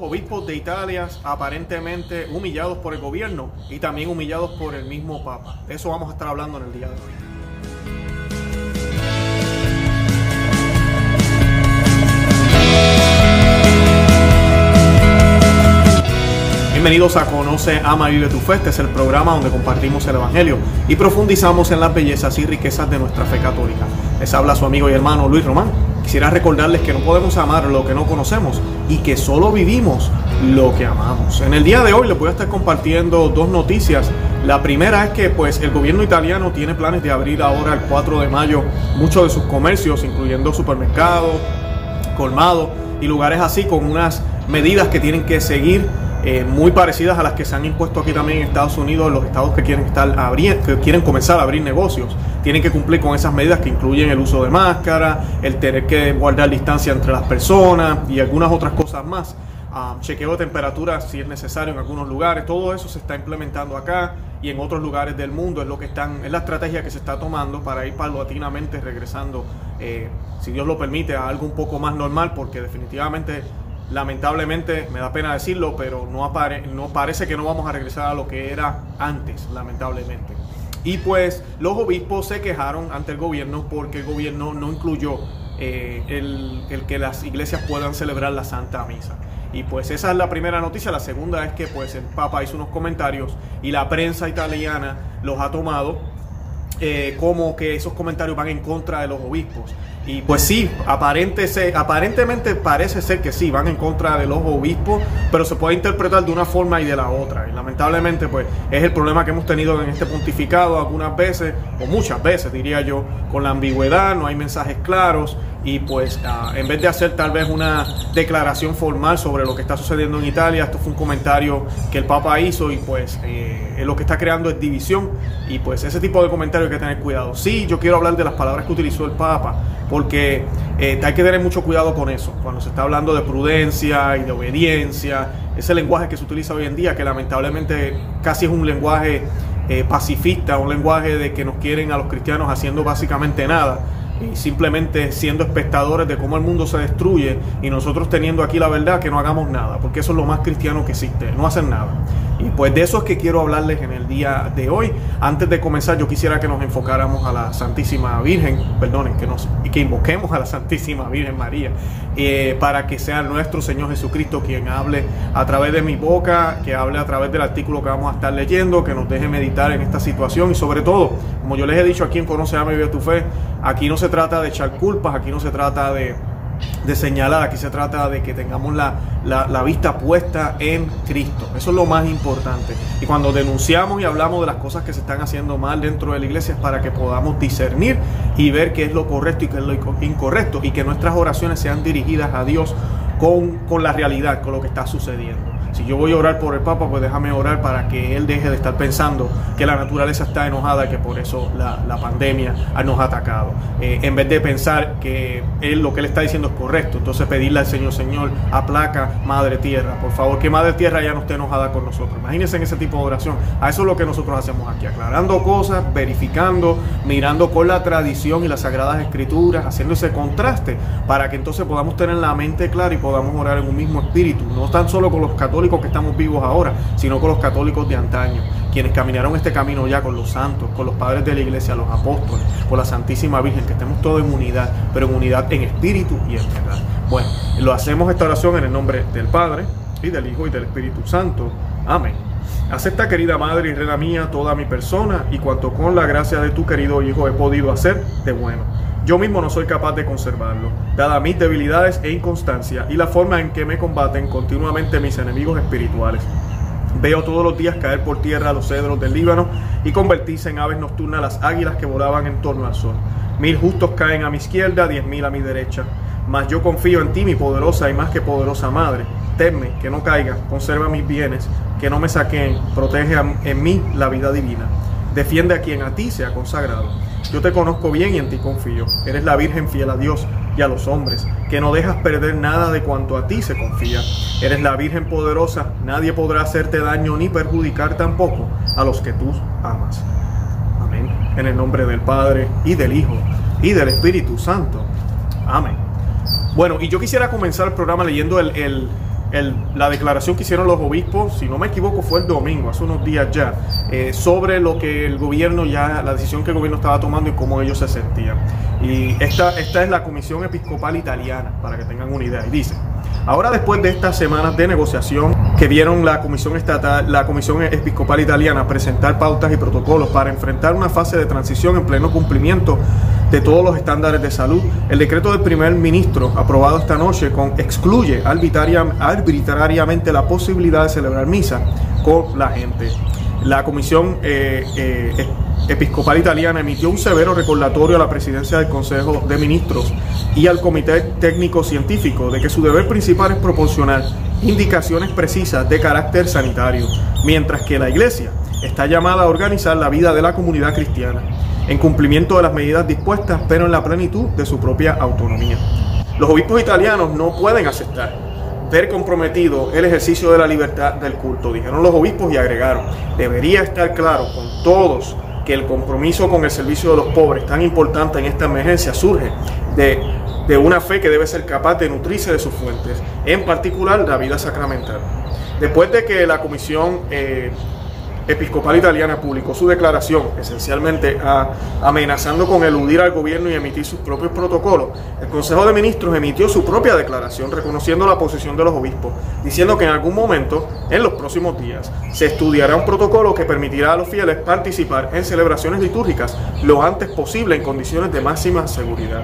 obispos de Italia aparentemente humillados por el gobierno y también humillados por el mismo Papa. De eso vamos a estar hablando en el día de hoy. Bienvenidos a Conoce, Ama, Vive tu Fe. Este es el programa donde compartimos el Evangelio y profundizamos en las bellezas y riquezas de nuestra fe católica. Les habla su amigo y hermano Luis Román. Quisiera recordarles que no podemos amar lo que no conocemos y que solo vivimos lo que amamos. En el día de hoy les voy a estar compartiendo dos noticias. La primera es que pues el gobierno italiano tiene planes de abrir ahora el 4 de mayo muchos de sus comercios, incluyendo supermercados, colmados y lugares así con unas medidas que tienen que seguir eh, muy parecidas a las que se han impuesto aquí también en Estados Unidos, los estados que quieren estar abriendo, que quieren comenzar a abrir negocios, tienen que cumplir con esas medidas que incluyen el uso de máscara, el tener que guardar distancia entre las personas y algunas otras cosas más. Um, chequeo de temperatura si es necesario en algunos lugares, todo eso se está implementando acá y en otros lugares del mundo es lo que están, es la estrategia que se está tomando para ir paulatinamente regresando, eh, si Dios lo permite, a algo un poco más normal, porque definitivamente lamentablemente, me da pena decirlo, pero no, apare no parece que no vamos a regresar a lo que era antes, lamentablemente. Y pues los obispos se quejaron ante el gobierno porque el gobierno no incluyó eh, el, el, que las iglesias puedan celebrar la Santa Misa. Y pues esa es la primera noticia. La segunda es que pues el Papa hizo unos comentarios y la prensa italiana los ha tomado eh, como que esos comentarios van en contra de los obispos. Y pues sí, aparente aparentemente parece ser que sí, van en contra de los obispos, pero se puede interpretar de una forma y de la otra. Y lamentablemente pues es el problema que hemos tenido en este pontificado algunas veces, o muchas veces diría yo, con la ambigüedad, no hay mensajes claros y pues uh, en vez de hacer tal vez una declaración formal sobre lo que está sucediendo en Italia, esto fue un comentario que el Papa hizo y pues eh, lo que está creando es división y pues ese tipo de comentarios hay que tener cuidado. Sí, yo quiero hablar de las palabras que utilizó el Papa porque eh, hay que tener mucho cuidado con eso, cuando se está hablando de prudencia y de obediencia, ese lenguaje que se utiliza hoy en día que lamentablemente casi es un lenguaje eh, pacifista, un lenguaje de que nos quieren a los cristianos haciendo básicamente nada y simplemente siendo espectadores de cómo el mundo se destruye y nosotros teniendo aquí la verdad que no hagamos nada, porque eso es lo más cristiano que existe, no hacer nada. Y pues de eso es que quiero hablarles en el día de hoy. Antes de comenzar, yo quisiera que nos enfocáramos a la Santísima Virgen, perdonen, que nos y que invoquemos a la Santísima Virgen María, eh, para que sea nuestro Señor Jesucristo quien hable a través de mi boca, que hable a través del artículo que vamos a estar leyendo, que nos deje meditar en esta situación y sobre todo, como yo les he dicho aquí en Conoce, y Vive tu Fe, aquí no se trata de echar culpas, aquí no se trata de de señalar, aquí se trata de que tengamos la, la, vista puesta en Cristo. Eso es lo más importante. Y cuando denunciamos y hablamos de las cosas que se están haciendo mal dentro de la iglesia es para que podamos discernir y ver qué es lo correcto y qué es lo incorrecto y que nuestras oraciones sean dirigidas a Dios con, con la realidad, con lo que está sucediendo. Si yo voy a orar por el Papa, pues déjame orar para que él deje de estar pensando que la naturaleza está enojada que por eso la, la pandemia nos ha atacado. Eh, en vez de pensar que él lo que él está diciendo es correcto, entonces pedirle al Señor, Señor, aplaca Madre Tierra, por favor, que Madre Tierra ya no esté enojada con nosotros. Imagínense en ese tipo de oración. A eso es lo que nosotros hacemos aquí, aclarando cosas, verificando, mirando con la tradición y las sagradas escrituras, haciendo ese contraste para que entonces podamos tener la mente clara y podamos orar en un mismo espíritu, no tan solo con los católicos que estamos vivos ahora, sino con los católicos de antaño, quienes caminaron este camino ya con los santos, con los padres de la iglesia, los apóstoles, con la Santísima Virgen, que estemos todos en unidad, pero en unidad en espíritu y en verdad. Bueno, lo hacemos esta oración en el nombre del Padre y del Hijo y del Espíritu Santo. Amén. Acepta, querida Madre y Reina mía, toda mi persona y cuanto con la gracia de tu querido Hijo he podido hacer de bueno. Yo mismo no soy capaz de conservarlo, dada mis debilidades e inconstancia y la forma en que me combaten continuamente mis enemigos espirituales. Veo todos los días caer por tierra los cedros del Líbano y convertirse en aves nocturnas las águilas que volaban en torno al sol. Mil justos caen a mi izquierda, diez mil a mi derecha. Mas yo confío en ti, mi poderosa y más que poderosa madre. Tenme, que no caiga, conserva mis bienes, que no me saquen, protege en mí la vida divina. Defiende a quien a ti se ha consagrado. Yo te conozco bien y en ti confío. Eres la Virgen fiel a Dios y a los hombres, que no dejas perder nada de cuanto a ti se confía. Eres la Virgen poderosa, nadie podrá hacerte daño ni perjudicar tampoco a los que tú amas. Amén. En el nombre del Padre y del Hijo y del Espíritu Santo. Amén. Bueno, y yo quisiera comenzar el programa leyendo el, el la declaración que hicieron los obispos, si no me equivoco, fue el domingo, hace unos días ya, eh, sobre lo que el gobierno ya, la decisión que el gobierno estaba tomando y cómo ellos se sentían. Y esta, esta es la Comisión Episcopal Italiana, para que tengan una idea. Y dice, ahora después de estas semanas de negociación que vieron la Comisión Estatal, la Comisión Episcopal Italiana presentar pautas y protocolos para enfrentar una fase de transición en pleno cumplimiento de todos los estándares de salud. El decreto del primer ministro aprobado esta noche excluye arbitrariamente la posibilidad de celebrar misa con la gente. La Comisión eh, eh, Episcopal Italiana emitió un severo recordatorio a la presidencia del Consejo de Ministros y al Comité Técnico Científico de que su deber principal es proporcionar indicaciones precisas de carácter sanitario, mientras que la Iglesia está llamada a organizar la vida de la comunidad cristiana en cumplimiento de las medidas dispuestas, pero en la plenitud de su propia autonomía. Los obispos italianos no pueden aceptar ver comprometido el ejercicio de la libertad del culto, dijeron los obispos y agregaron, debería estar claro con todos que el compromiso con el servicio de los pobres, tan importante en esta emergencia, surge de, de una fe que debe ser capaz de nutrirse de sus fuentes, en particular la vida sacramental. Después de que la comisión eh, Episcopal Italiana publicó su declaración, esencialmente amenazando con eludir al gobierno y emitir sus propios protocolos. El Consejo de Ministros emitió su propia declaración reconociendo la posición de los obispos, diciendo que en algún momento, en los próximos días, se estudiará un protocolo que permitirá a los fieles participar en celebraciones litúrgicas lo antes posible en condiciones de máxima seguridad.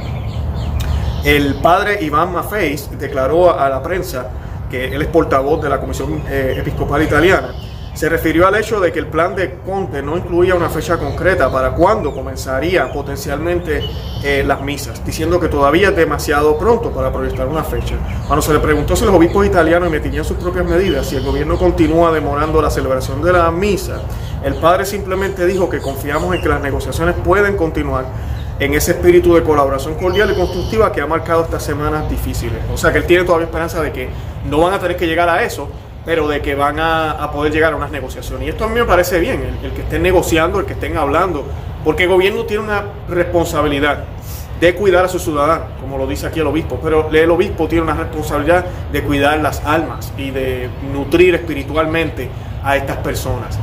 El padre Iván Mafeis declaró a la prensa que él es portavoz de la Comisión eh, Episcopal Italiana se refirió al hecho de que el plan de Conte no incluía una fecha concreta para cuándo comenzaría potencialmente eh, las misas, diciendo que todavía es demasiado pronto para proyectar una fecha. Cuando se le preguntó si los obispos italianos emitían sus propias medidas, si el gobierno continúa demorando la celebración de la misa, el padre simplemente dijo que confiamos en que las negociaciones pueden continuar en ese espíritu de colaboración cordial y constructiva que ha marcado estas semanas difíciles. O sea que él tiene todavía esperanza de que no van a tener que llegar a eso, pero de que van a, poder llegar a unas negociaciones. Y esto a mí me parece bien, el, que estén negociando, el que estén hablando, porque el gobierno tiene una responsabilidad de cuidar a sus ciudadanos, como lo dice aquí el obispo, pero el obispo tiene una responsabilidad de cuidar las almas y de nutrir espiritualmente a estas personas.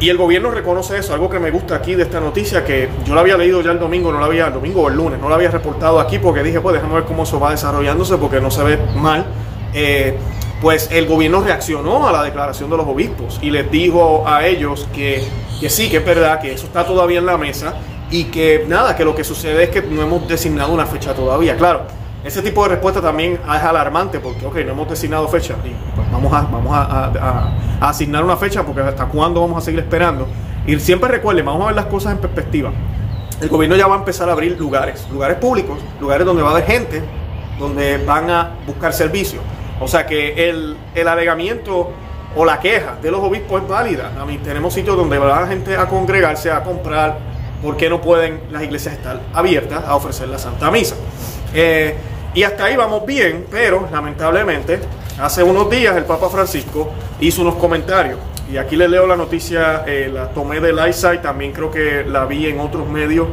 Y el gobierno reconoce eso, algo que me gusta aquí de esta noticia, que yo la había leído ya el domingo, no la había, el domingo o el lunes, no la había reportado aquí porque dije, pues déjame ver cómo eso va desarrollándose porque no se ve mal. Eh, pues el gobierno reaccionó a la declaración de los obispos y les dijo a ellos que, sí, que es verdad, que eso está todavía en la mesa y que nada, que lo que sucede es que no hemos designado una fecha todavía. Claro, ese tipo de respuesta también es alarmante porque, ok, no hemos designado fecha y pues vamos, a, vamos a, asignar una fecha porque hasta cuándo vamos a seguir esperando. Y siempre recuerden, vamos a ver las cosas en perspectiva. El gobierno ya va a empezar a abrir lugares, lugares públicos, lugares donde va a haber gente, donde van a buscar servicios o sea que el, alegamiento o la queja de los obispos es válida. A mí, tenemos sitios donde va la gente a congregarse, a comprar, porque no pueden las iglesias estar abiertas a ofrecer la Santa Misa. Eh, y hasta ahí vamos bien, pero lamentablemente hace unos días el Papa Francisco hizo unos comentarios. Y aquí les leo la noticia, eh, la tomé de y también creo que la vi en otros medios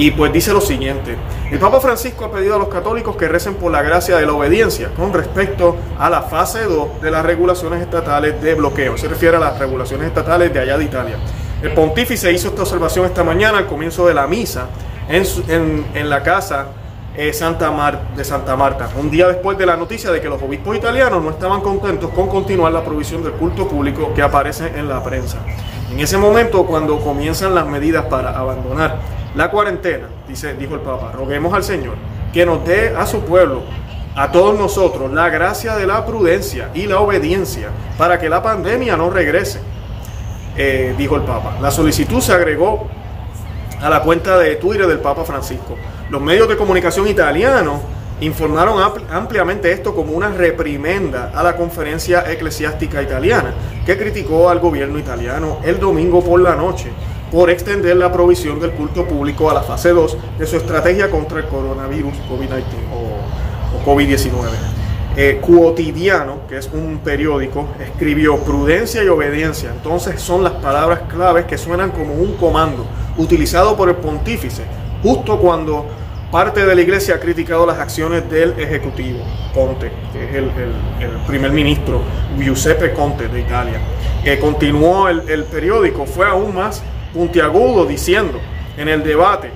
y pues dice lo siguiente, el Papa Francisco ha pedido a los católicos que recen por la gracia de la obediencia con respecto a la fase 2 de las regulaciones estatales de bloqueo. Se refiere a las regulaciones estatales de allá de Italia. El pontífice hizo esta observación esta mañana al comienzo de la misa en, la casa eh, de Santa Marta, un día después de la noticia de que los obispos italianos no estaban contentos con continuar la provisión del culto público que aparece en la prensa. En ese momento, cuando comienzan las medidas para abandonar la cuarentena, dice, dijo el Papa, roguemos al Señor que nos dé a su pueblo, a todos nosotros, la gracia de la prudencia y la obediencia para que la pandemia no regrese, eh, dijo el Papa. La solicitud se agregó a la cuenta de Twitter del Papa Francisco. Los medios de comunicación italianos informaron ampliamente esto como una reprimenda a la conferencia eclesiástica italiana, que criticó al gobierno italiano el domingo por la noche por extender la provisión del culto público a la fase 2 de su estrategia contra el coronavirus COVID-19 o, COVID-19. Eh, Quotidiano, que es un periódico, escribió prudencia y obediencia. Entonces son las palabras claves que suenan como un comando utilizado por el pontífice justo cuando Parte de la iglesia ha criticado las acciones del ejecutivo, Conte, que es el, primer ministro, Giuseppe Conte de Italia, que continuó el, el periódico, fue aún más puntiagudo diciendo en el debate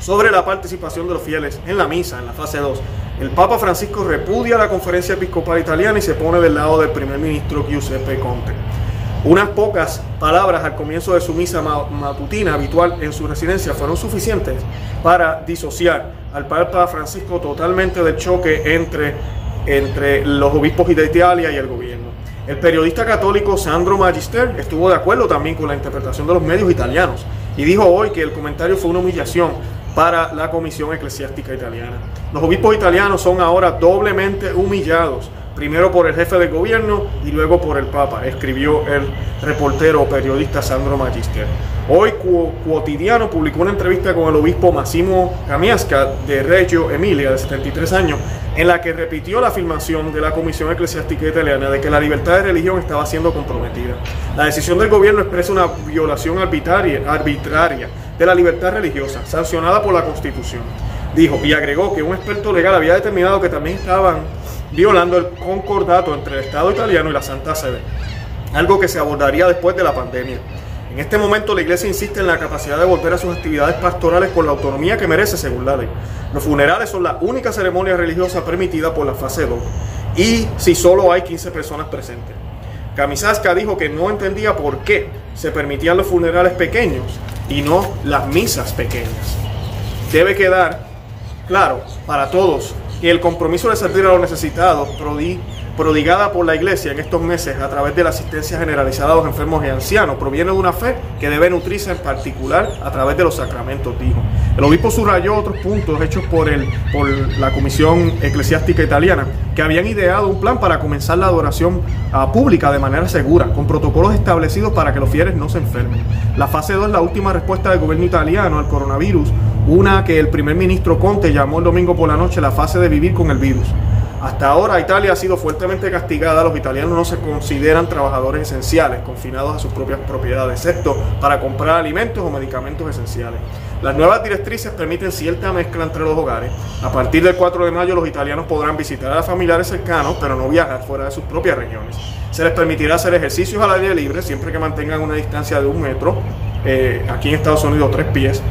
sobre la participación de los fieles en la misa, en la fase 2. El Papa Francisco repudia la conferencia episcopal italiana y se pone del lado del primer ministro Giuseppe Conte. Unas pocas palabras al comienzo de su misa matutina habitual en su residencia fueron suficientes para disociar al Papa Francisco totalmente del choque entre, entre los obispos de Italia y el gobierno. El periodista católico Sandro Magister estuvo de acuerdo también con la interpretación de los medios italianos y dijo hoy que el comentario fue una humillación para la Comisión Eclesiástica Italiana. Los obispos italianos son ahora doblemente humillados primero por el jefe del gobierno y luego por el Papa, escribió el reportero periodista Sandro Magister. Hoy Quotidiano publicó una entrevista con el obispo Massimo Camiasca de Reggio Emilia, de 73 años, en la que repitió la afirmación de la Comisión Eclesiástica Italiana de que la libertad de religión estaba siendo comprometida. La decisión del gobierno expresa una violación arbitraria, de la libertad religiosa, sancionada por la Constitución. Dijo y agregó que un experto legal había determinado que también estaban violando el concordato entre el Estado italiano y la Santa Sede, algo que se abordaría después de la pandemia. En este momento la Iglesia insiste en la capacidad de volver a sus actividades pastorales con la autonomía que merece según la ley. Los funerales son la única ceremonia religiosa permitida por la fase 2 y si solo hay 15 personas presentes. Camisaska dijo que no entendía por qué se permitían los funerales pequeños y no las misas pequeñas. Debe quedar claro para todos y el compromiso de servir a los necesitados prodigada por la Iglesia en estos meses a través de la asistencia generalizada a los enfermos y ancianos proviene de una fe que debe nutrirse en particular a través de los sacramentos, dijo. El obispo subrayó otros puntos hechos por, el, por la Comisión Eclesiástica Italiana que habían ideado un plan para comenzar la adoración ah, pública de manera segura, con protocolos establecidos para que los fieles no se enfermen. La fase 2 es la última respuesta del gobierno italiano al coronavirus una que el primer ministro Conte llamó el domingo por la noche la fase de vivir con el virus. Hasta ahora Italia ha sido fuertemente castigada, los italianos no se consideran trabajadores esenciales, confinados a sus propias propiedades, excepto para comprar alimentos o medicamentos esenciales. Las nuevas directrices permiten cierta mezcla entre los hogares. A partir del 4 de mayo los italianos podrán visitar a familiares cercanos, pero no viajar fuera de sus propias regiones. Se les permitirá hacer ejercicios al aire libre siempre que mantengan una distancia de un metro, eh, aquí en Estados Unidos tres pies,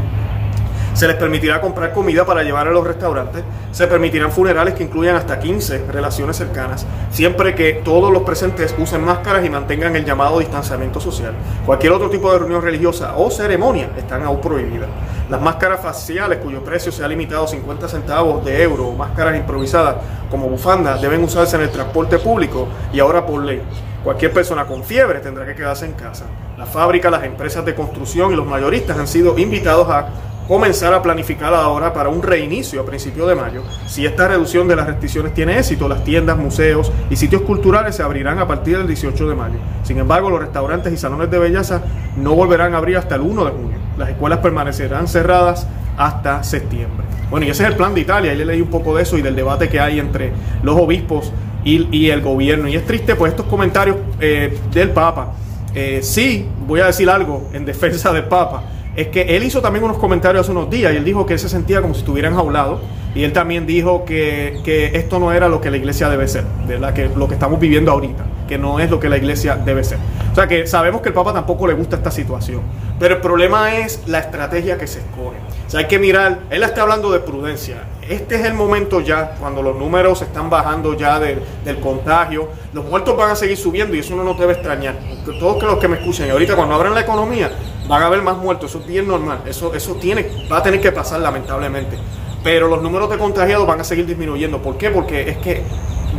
se les permitirá comprar comida para llevar a los restaurantes. Se permitirán funerales que incluyan hasta 15 relaciones cercanas, siempre que todos los presentes usen máscaras y mantengan el llamado distanciamiento social. Cualquier otro tipo de reunión religiosa o ceremonia están aún prohibidas. Las máscaras faciales, cuyo precio se ha limitado a 50 centavos de euro, o máscaras improvisadas como bufandas, deben usarse en el transporte público y ahora por ley. Cualquier persona con fiebre tendrá que quedarse en casa. La fábrica, las empresas de construcción y los mayoristas han sido invitados a comenzar a planificar ahora para un reinicio a principios de mayo. Si esta reducción de las restricciones tiene éxito, las tiendas, museos y sitios culturales se abrirán a partir del 18 de mayo. Sin embargo, los restaurantes y salones de belleza no volverán a abrir hasta el 1 de junio. Las escuelas permanecerán cerradas hasta septiembre. Bueno, y ese es el plan de Italia. Ahí le leí un poco de eso y del debate que hay entre los obispos y, el gobierno. Y es triste, pues, estos comentarios eh, del Papa. Eh, sí, voy a decir algo en defensa del Papa es que él hizo también unos comentarios hace unos días y él dijo que se sentía como si estuviera enjaulado y él también dijo que, esto no era lo que la iglesia debe ser, ¿verdad? que lo que estamos viviendo ahorita, que no es lo que la iglesia debe ser. O sea que sabemos que el Papa tampoco le gusta esta situación, pero el problema es la estrategia que se escoge. O sea, hay que mirar, él está hablando de prudencia. Este es el momento ya, cuando los números están bajando ya del, contagio, los muertos van a seguir subiendo y eso no nos debe extrañar. Todos los que me escuchan, ahorita cuando abran la economía, van a haber más muertos, eso es bien normal, eso, eso tiene, va a tener que pasar lamentablemente. Pero los números de contagiados van a seguir disminuyendo. ¿Por qué? Porque es que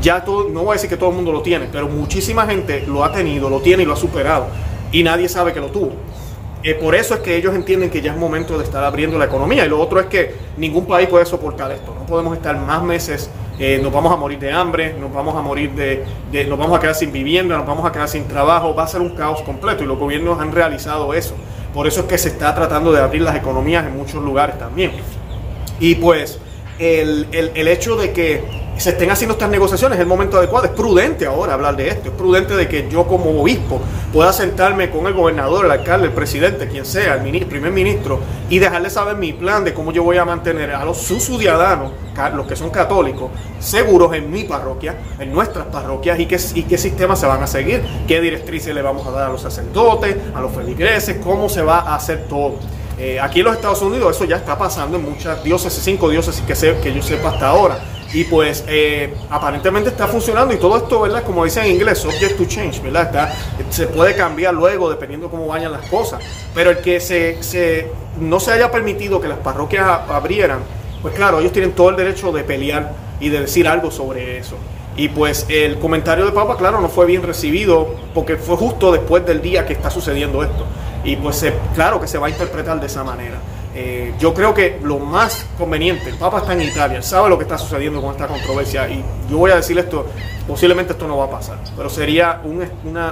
ya todo, no voy a decir que todo el mundo lo tiene, pero muchísima gente lo ha tenido, lo tiene y lo ha superado. Y nadie sabe que lo tuvo. Eh, por eso es que ellos entienden que ya es momento de estar abriendo la economía. Y lo otro es que ningún país puede soportar esto. No podemos estar más meses, eh, nos vamos a morir de hambre, nos vamos a morir de, nos vamos a quedar sin vivienda, nos vamos a quedar sin trabajo. Va a ser un caos completo y los gobiernos han realizado eso. Por eso es que se está tratando de abrir las economías en muchos lugares también. Y pues el, el, el hecho de que se estén haciendo estas negociaciones, es el momento adecuado, es prudente ahora hablar de esto, es prudente de que yo como obispo pueda sentarme con el gobernador, el alcalde, el presidente, quien sea, el, primer ministro, y dejarle saber mi plan de cómo yo voy a mantener a los sus ciudadanos, los que son católicos, seguros en mi parroquia, en nuestras parroquias, y qué, sistemas se van a seguir, qué directrices le vamos a dar a los sacerdotes, a los feligreses, cómo se va a hacer todo. Eh, aquí en los Estados Unidos eso ya está pasando en muchas diócesis, cinco diócesis que, que yo sepa hasta ahora. Y pues eh, aparentemente está funcionando y todo esto, ¿verdad? Como dicen en inglés, subject to change, ¿verdad? Está, se puede cambiar luego dependiendo cómo vayan las cosas. Pero el que se, se, no se haya permitido que las parroquias abrieran, pues claro, ellos tienen todo el derecho de pelear y de decir algo sobre eso. Y pues el comentario de Papa, claro, no fue bien recibido porque fue justo después del día que está sucediendo esto. Y pues claro que se va a interpretar de esa manera. Eh, yo creo que lo más conveniente, el Papa está en Italia, sabe lo que está sucediendo con esta controversia y yo voy a decir esto, posiblemente esto no va a pasar, pero sería un,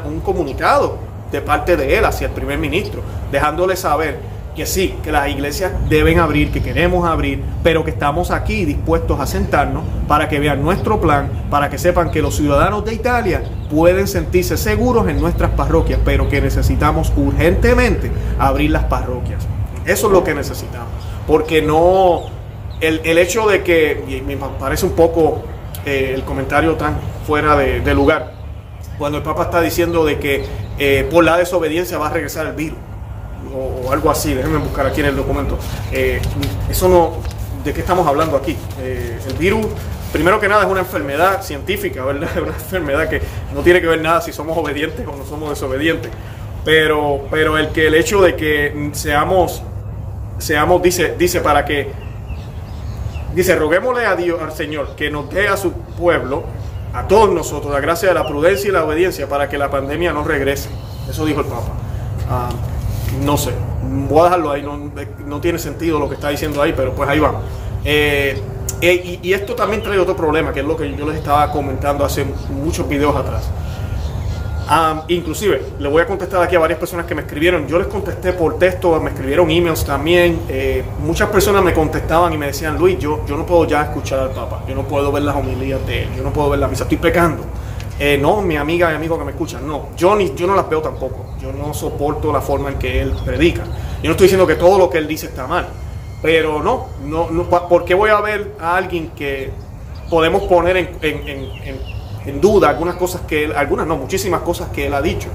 un comunicado de parte de él hacia el primer ministro, dejándole saber que sí, que las iglesias deben abrir, que queremos abrir, pero que estamos aquí dispuestos a sentarnos para que vean nuestro plan, para que sepan que los ciudadanos de Italia pueden sentirse seguros en nuestras parroquias, pero que necesitamos urgentemente abrir las parroquias. Eso es lo que necesitamos. Porque no. El, hecho de que. me parece un poco eh, el comentario tan fuera de, lugar. Cuando el Papa está diciendo de que eh, por la desobediencia va a regresar el virus. O, algo así. Déjenme buscar aquí en el documento. Eh, eso no. ¿De qué estamos hablando aquí? el virus primero que nada es una enfermedad científica, ¿verdad? Una enfermedad que no tiene que ver nada si somos obedientes o no somos desobedientes. Pero, pero el que el hecho de que seamos seamos, dice, dice para que, dice, roguémosle a Dios, al Señor, que nos dé a su pueblo, a todos nosotros, la gracia de la prudencia y la obediencia para que la pandemia no regrese. Eso dijo el Papa. Ah, no sé, voy a dejarlo ahí, no, tiene sentido lo que está diciendo ahí, pero pues ahí va. Eh, eh, y, y, esto también trae otro problema, que es lo que yo les estaba comentando hace muchos videos atrás inclusive, le voy a contestar aquí a varias personas que me escribieron. Yo les contesté por texto, me escribieron emails también. Eh, muchas personas me contestaban y me decían, Luis, yo, yo no puedo ya escuchar al Papa, yo no puedo ver las homilías de él, yo no puedo ver la misa, estoy pecando. Eh, no, mi amiga y amigo que me escuchan, no, yo, ni, yo no las veo tampoco. Yo no soporto la forma en que él predica. Yo no estoy diciendo que todo lo que él dice está mal, pero no, no, no ¿por qué voy a ver a alguien que podemos poner en, en en duda algunas cosas que él, algunas no, muchísimas cosas que él ha dicho.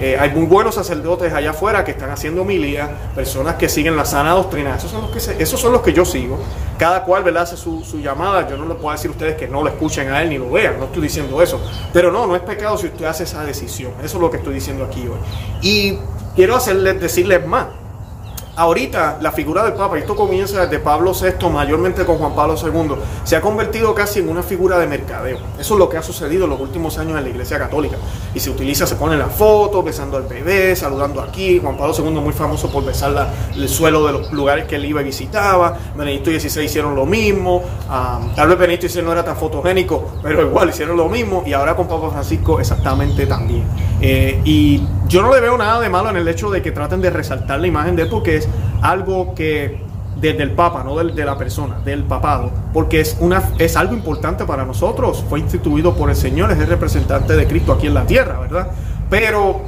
Eh, hay muy buenos sacerdotes allá afuera que están haciendo homilía, personas que siguen la sana doctrina, esos son los que, esos son los que yo sigo. Cada cual ¿verdad? hace su, su, llamada, yo no le puedo decir a ustedes que no lo escuchen a él ni lo vean, no estoy diciendo eso. Pero no, no es pecado si usted hace esa decisión, eso es lo que estoy diciendo aquí hoy. Y quiero hacerles, decirles más, Ahorita la figura del Papa, esto comienza desde Pablo VI, mayormente con Juan Pablo II, se ha convertido casi en una figura de mercadeo. Eso es lo que ha sucedido en los últimos años en la Iglesia Católica. Y se utiliza, se pone la foto, besando al bebé, saludando aquí. Juan Pablo II muy famoso por besar el suelo de los lugares que él iba y visitaba. Benedicto XVI hicieron lo mismo. tal vez Benedicto XVI no era tan fotogénico, pero igual hicieron lo mismo. Y ahora con Papa Francisco exactamente también. Eh, y yo no le veo nada de malo en el hecho de que traten de resaltar la imagen de él porque es algo que desde el Papa, no de, la persona, del papado, porque es, una, es algo importante para nosotros. Fue instituido por el Señor, es el representante de Cristo aquí en la tierra, ¿verdad? Pero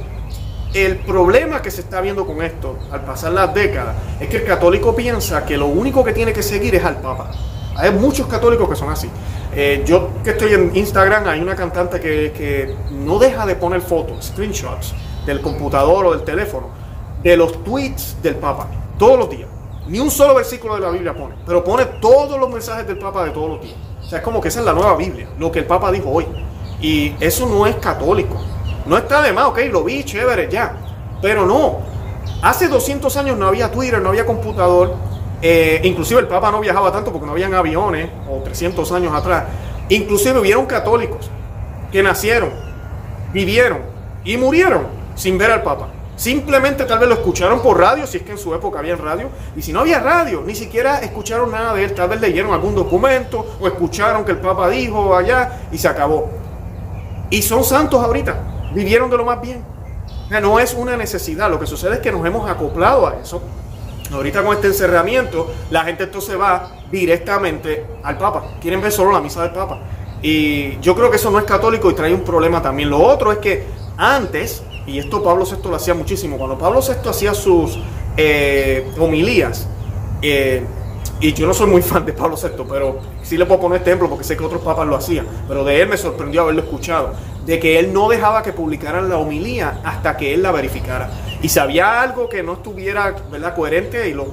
el problema que se está viendo con esto, al pasar las décadas, es que el católico piensa que lo único que tiene que seguir es al Papa. Hay muchos católicos que son así. Eh, yo que estoy en Instagram, hay una cantante que, que no deja de poner fotos, screenshots del computador o del teléfono, de los tweets del Papa, todos los días. Ni un solo versículo de la Biblia pone, pero pone todos los mensajes del Papa de todos los días. O sea, es como que esa es la nueva Biblia, lo que el Papa dijo hoy. Y eso no es católico. No está de más, ok, lo vi, chévere, ya. Pero no. Hace 200 años no había Twitter, no había computador. Eh, inclusive el Papa no viajaba tanto porque no habían aviones, o 300 años atrás. Inclusive hubieron católicos que nacieron, vivieron y murieron sin ver al Papa. Simplemente tal vez lo escucharon por radio, si es que en su época había radio, y si no había radio, ni siquiera escucharon nada de él, tal vez leyeron algún documento o escucharon que el Papa dijo allá y se acabó. Y son santos ahorita, vivieron de lo más bien. no es una necesidad, lo que sucede es que nos hemos acoplado a eso. Ahorita con este encerramiento, la gente entonces va directamente al Papa. Quieren ver solo la misa del Papa. Y yo creo que eso no es católico y trae un problema también. Lo otro es que antes, y esto Pablo VI lo hacía muchísimo, cuando Pablo VI hacía sus eh, homilías, eh, y yo no soy muy fan de Pablo VI, pero sí le puedo poner este ejemplo porque sé que otros papas lo hacían, pero de él me sorprendió haberlo escuchado, de que él no dejaba que publicaran la homilía hasta que él la verificara. Y si había algo que no estuviera ¿verdad? coherente y los,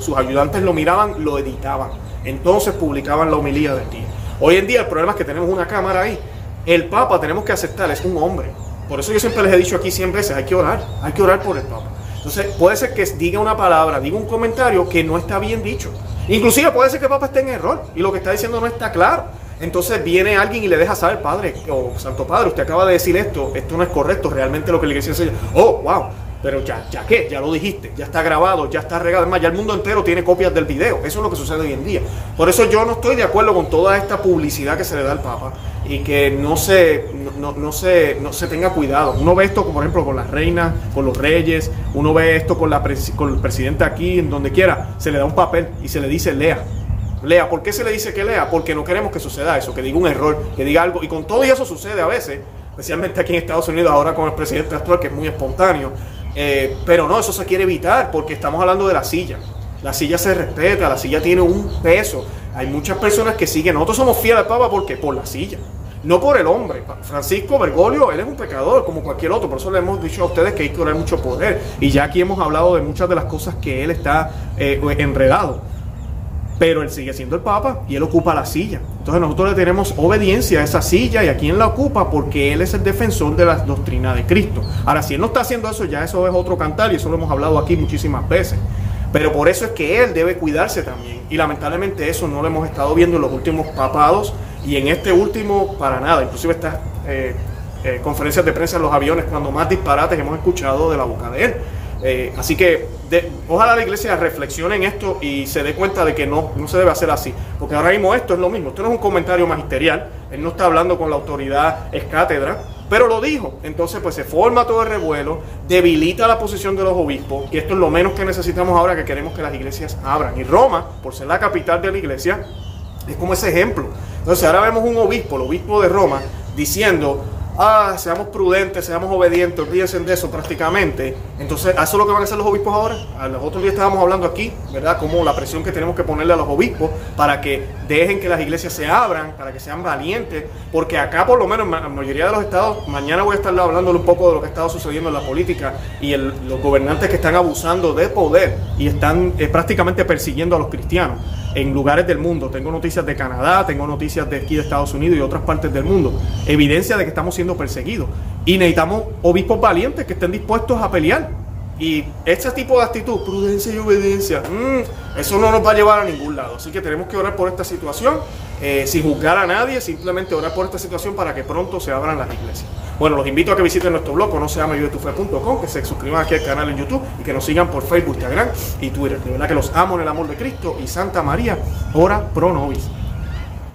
sus ayudantes lo miraban, lo editaban. Entonces publicaban la homilía del día. Hoy en día el problema es que tenemos una cámara ahí. El Papa tenemos que aceptar, es un hombre. Por eso yo siempre les he dicho aquí 100 veces, hay que orar, hay que orar por el Papa. Entonces puede ser que diga una palabra, diga un comentario que no está bien dicho. Inclusive puede ser que el Papa esté en error y lo que está diciendo no está claro. Entonces viene alguien y le deja saber, Padre o Santo Padre, usted acaba de decir esto, esto no es correcto, realmente lo que la iglesia enseña. Oh, wow, pero ya, ya qué, ya lo dijiste, ya está grabado, ya está regado. Además, ya el mundo entero tiene copias del video. Eso es lo que sucede hoy en día. Por eso yo no estoy de acuerdo con toda esta publicidad que se le da al Papa y que no se, no, no, se, no se tenga cuidado. Uno ve esto, por ejemplo, con las reinas, con los reyes, uno ve esto con, la, con el presidente aquí, en donde quiera, se le da un papel y se le dice lea. Lea, ¿por qué se le dice que lea? Porque no queremos que suceda eso, que diga un error, que diga algo. Y con todo eso sucede a veces, especialmente aquí en Estados Unidos, ahora con el presidente actual, que es muy espontáneo eh, pero no, eso se quiere evitar porque estamos hablando de la silla. La silla se respeta, la silla tiene un peso. Hay muchas personas que siguen. Nosotros somos fieles al Papa porque por la silla, no por el hombre. Francisco Bergoglio, él es un pecador como cualquier otro. Por eso le hemos dicho a ustedes que hay que orar mucho poder. Y ya aquí hemos hablado de muchas de las cosas que él está eh, enredado pero él sigue siendo el Papa y él ocupa la silla. Entonces nosotros le tenemos obediencia a esa silla y a quien la ocupa porque él es el defensor de la doctrina de Cristo. Ahora, si él no está haciendo eso, ya eso es otro cantar y eso lo hemos hablado aquí muchísimas veces. Pero por eso es que él debe cuidarse también. Y lamentablemente eso no lo hemos estado viendo en los últimos papados y en este último para nada. Inclusive estas eh, eh, conferencias de prensa en los aviones cuando más disparates hemos escuchado de la boca de él. Eh, así que ojalá la iglesia reflexione en esto y se dé cuenta de que no, no se debe hacer así. Porque ahora mismo esto es lo mismo. Esto no es un comentario magisterial. Él no está hablando con la autoridad, es cátedra. Pero lo dijo. Entonces, pues se forma todo el revuelo, debilita la posición de los obispos. Y esto es lo menos que necesitamos ahora que queremos que las iglesias abran. Y Roma, por ser la capital de la iglesia, es como ese ejemplo. Entonces, ahora vemos un obispo, el obispo de Roma, diciendo ah, seamos prudentes, seamos obedientes, olvídense de eso prácticamente. Entonces, ¿eso es lo que van a hacer los obispos ahora? A los otros días estábamos hablando aquí, ¿verdad? Como la presión que tenemos que ponerle a los obispos para que dejen que las iglesias se abran, para que sean valientes, porque acá por lo menos en la mayoría de los estados, mañana voy a estar hablándole un poco de lo que ha estado sucediendo en la política y los gobernantes que están abusando de poder y están eh, prácticamente persiguiendo a los cristianos en lugares del mundo. Tengo noticias de Canadá, tengo noticias de aquí de Estados Unidos y otras partes del mundo. Evidencia de que estamos siendo perseguidos. Y necesitamos obispos valientes que estén dispuestos a pelear. Y ese tipo de actitud, prudencia y obediencia, mm, eso no nos va a llevar a ningún lado. Así que tenemos que orar por esta situación, eh, sin juzgar a nadie, simplemente orar por esta situación para que pronto se abran las iglesias. Bueno, los invito a que visiten nuestro blog, no se llama que se suscriban aquí al canal en YouTube y que nos sigan por Facebook, Instagram y Twitter. De verdad que los amo en el amor de Cristo y Santa María, ora pro nobis.